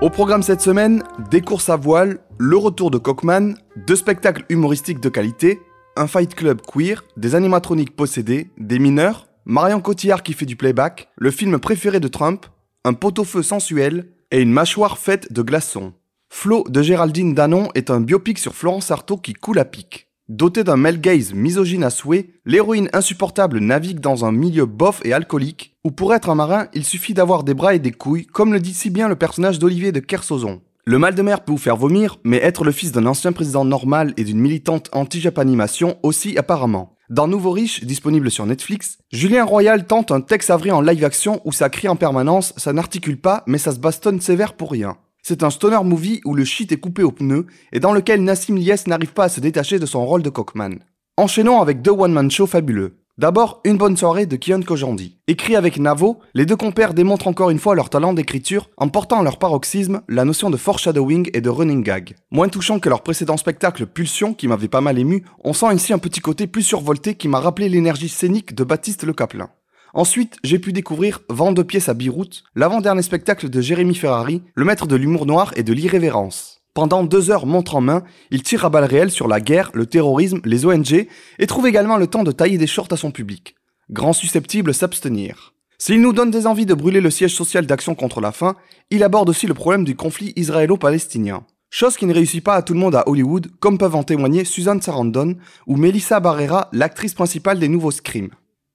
Au programme cette semaine, des courses à voile, le retour de Cockman, deux spectacles humoristiques de qualité, un fight club queer, des animatroniques possédés, des mineurs, Marion Cotillard qui fait du playback, le film préféré de Trump, un pot-au-feu sensuel et une mâchoire faite de glaçons. Flo de Géraldine Danon est un biopic sur Florence Artaud qui coule à pic. Dotée d'un male misogyne à souhait, l'héroïne insupportable navigue dans un milieu bof et alcoolique, où pour être un marin, il suffit d'avoir des bras et des couilles, comme le dit si bien le personnage d'Olivier de Kersozon. Le mal de mer peut vous faire vomir, mais être le fils d'un ancien président normal et d'une militante anti-japanimation aussi apparemment. Dans Nouveau Riche, disponible sur Netflix, Julien Royal tente un Tex Avery en live action où ça crie en permanence, ça n'articule pas, mais ça se bastonne sévère pour rien. C'est un stoner movie où le shit est coupé au pneu et dans lequel Nassim Lies n'arrive pas à se détacher de son rôle de Cockman. Enchaînons avec deux one-man shows fabuleux. D'abord, Une bonne soirée de Kian Kojandi. Écrit avec Navo, les deux compères démontrent encore une fois leur talent d'écriture en portant à leur paroxysme la notion de foreshadowing et de running gag. Moins touchant que leur précédent spectacle Pulsion qui m'avait pas mal ému, on sent ici un petit côté plus survolté qui m'a rappelé l'énergie scénique de Baptiste Le Caplin. Ensuite, j'ai pu découvrir Vent de pièces à Beyrouth, l'avant-dernier spectacle de Jérémy Ferrari, le maître de l'humour noir et de l'irrévérence. Pendant deux heures montre en main, il tire à balles réelles sur la guerre, le terrorisme, les ONG, et trouve également le temps de tailler des shorts à son public. Grand susceptible s'abstenir. S'il nous donne des envies de brûler le siège social d'Action contre la faim, il aborde aussi le problème du conflit israélo-palestinien. Chose qui ne réussit pas à tout le monde à Hollywood, comme peuvent en témoigner Suzanne Sarandon ou Melissa Barrera, l'actrice principale des nouveaux Scream.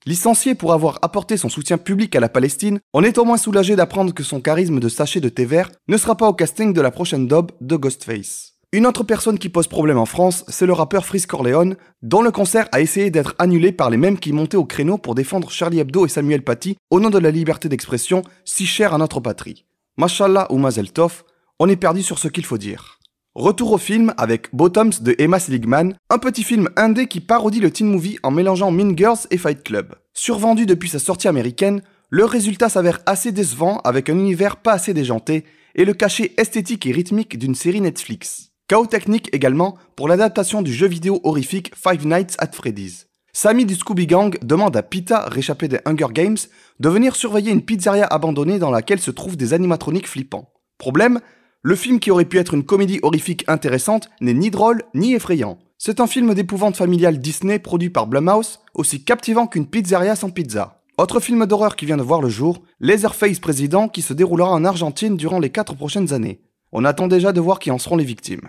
Licencié pour avoir apporté son soutien public à la Palestine, on est au moins soulagé d'apprendre que son charisme de sachet de thé vert ne sera pas au casting de la prochaine dobe de Ghostface. Une autre personne qui pose problème en France, c'est le rappeur Frisk Corleone, dont le concert a essayé d'être annulé par les mêmes qui montaient au créneau pour défendre Charlie Hebdo et Samuel Paty au nom de la liberté d'expression si chère à notre patrie. Mashallah ou Mazel Tov, on est perdu sur ce qu'il faut dire. Retour au film avec Bottoms de Emma Seligman, un petit film indé qui parodie le teen movie en mélangeant Mean Girls et Fight Club. Survendu depuis sa sortie américaine, le résultat s'avère assez décevant avec un univers pas assez déjanté et le cachet esthétique et rythmique d'une série Netflix. Chaos technique également pour l'adaptation du jeu vidéo horrifique Five Nights at Freddy's. Sammy du Scooby Gang demande à Pita, réchappé des Hunger Games, de venir surveiller une pizzeria abandonnée dans laquelle se trouvent des animatroniques flippants. Problème, le film qui aurait pu être une comédie horrifique intéressante n'est ni drôle ni effrayant. C'est un film d'épouvante familiale Disney produit par Blumhouse, aussi captivant qu'une pizzeria sans pizza. Autre film d'horreur qui vient de voir le jour, Laserface Président qui se déroulera en Argentine durant les 4 prochaines années. On attend déjà de voir qui en seront les victimes.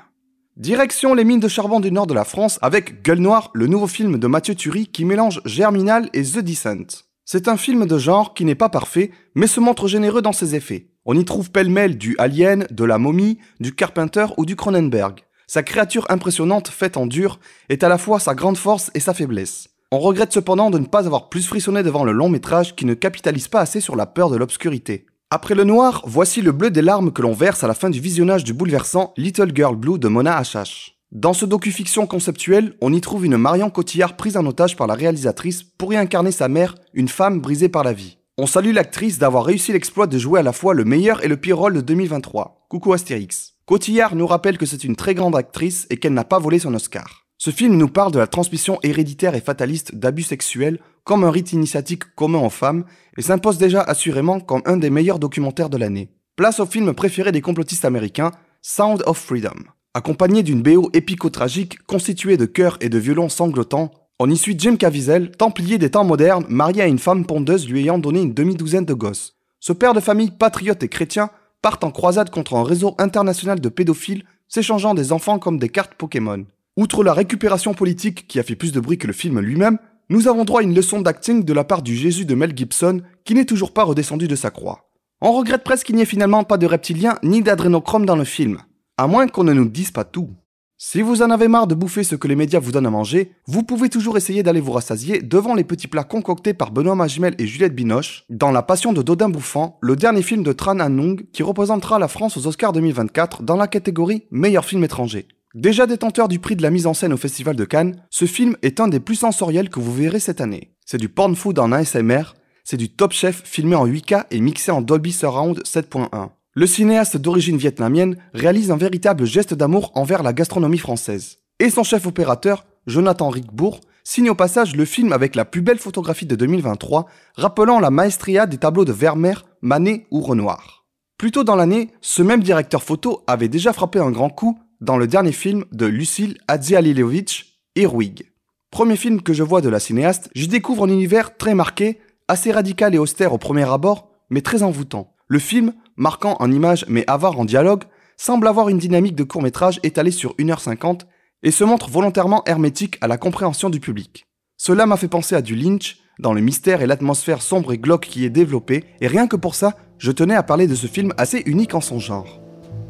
Direction les mines de charbon du nord de la France avec Gueule Noire, le nouveau film de Mathieu Turi qui mélange Germinal et The Descent. C'est un film de genre qui n'est pas parfait, mais se montre généreux dans ses effets. On y trouve pêle-mêle du Alien, de la momie, du Carpenter ou du Cronenberg. Sa créature impressionnante faite en dur est à la fois sa grande force et sa faiblesse. On regrette cependant de ne pas avoir plus frissonné devant le long métrage qui ne capitalise pas assez sur la peur de l'obscurité. Après le noir, voici le bleu des larmes que l'on verse à la fin du visionnage du bouleversant Little Girl Blue de Mona H.H. Dans ce docu-fiction conceptuel, on y trouve une Marion Cotillard prise en otage par la réalisatrice pour y incarner sa mère, une femme brisée par la vie. On salue l'actrice d'avoir réussi l'exploit de jouer à la fois le meilleur et le pire rôle de 2023. Coucou Astérix. Cotillard nous rappelle que c'est une très grande actrice et qu'elle n'a pas volé son Oscar. Ce film nous parle de la transmission héréditaire et fataliste d'abus sexuels comme un rite initiatique commun aux femmes et s'impose déjà assurément comme un des meilleurs documentaires de l'année. Place au film préféré des complotistes américains, Sound of Freedom. Accompagné d'une BO épico-tragique constituée de chœurs et de violons sanglotants, on y suit Jim Caviezel, templier des temps modernes, marié à une femme pondeuse lui ayant donné une demi-douzaine de gosses. Ce père de famille patriote et chrétien part en croisade contre un réseau international de pédophiles s'échangeant des enfants comme des cartes Pokémon. Outre la récupération politique qui a fait plus de bruit que le film lui-même, nous avons droit à une leçon d'acting de la part du Jésus de Mel Gibson qui n'est toujours pas redescendu de sa croix. On regrette presque qu'il n'y ait finalement pas de reptiliens ni d'adrénochrome dans le film. À moins qu'on ne nous dise pas tout. Si vous en avez marre de bouffer ce que les médias vous donnent à manger, vous pouvez toujours essayer d'aller vous rassasier devant les petits plats concoctés par Benoît Magimel et Juliette Binoche dans La Passion de Dodin Bouffant, le dernier film de Tran Anung qui représentera la France aux Oscars 2024 dans la catégorie Meilleur film étranger. Déjà détenteur du prix de la mise en scène au Festival de Cannes, ce film est un des plus sensoriels que vous verrez cette année. C'est du porn food en ASMR, c'est du Top Chef filmé en 8K et mixé en Dolby Surround 7.1. Le cinéaste d'origine vietnamienne réalise un véritable geste d'amour envers la gastronomie française. Et son chef opérateur, Jonathan Rickbourg, signe au passage le film avec la plus belle photographie de 2023, rappelant la maestria des tableaux de Vermeer, Manet ou Renoir. Plus tôt dans l'année, ce même directeur photo avait déjà frappé un grand coup dans le dernier film de Lucille Adzialilovic, Irwig. Premier film que je vois de la cinéaste, j'y découvre un univers très marqué, assez radical et austère au premier abord, mais très envoûtant. Le film, marquant en images mais avare en dialogue, semble avoir une dynamique de court métrage étalée sur 1h50 et se montre volontairement hermétique à la compréhension du public. Cela m'a fait penser à du Lynch, dans le mystère et l'atmosphère sombre et glauque qui est développée, et rien que pour ça, je tenais à parler de ce film assez unique en son genre.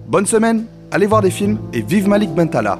Bonne semaine, allez voir des films et vive Malik Bentala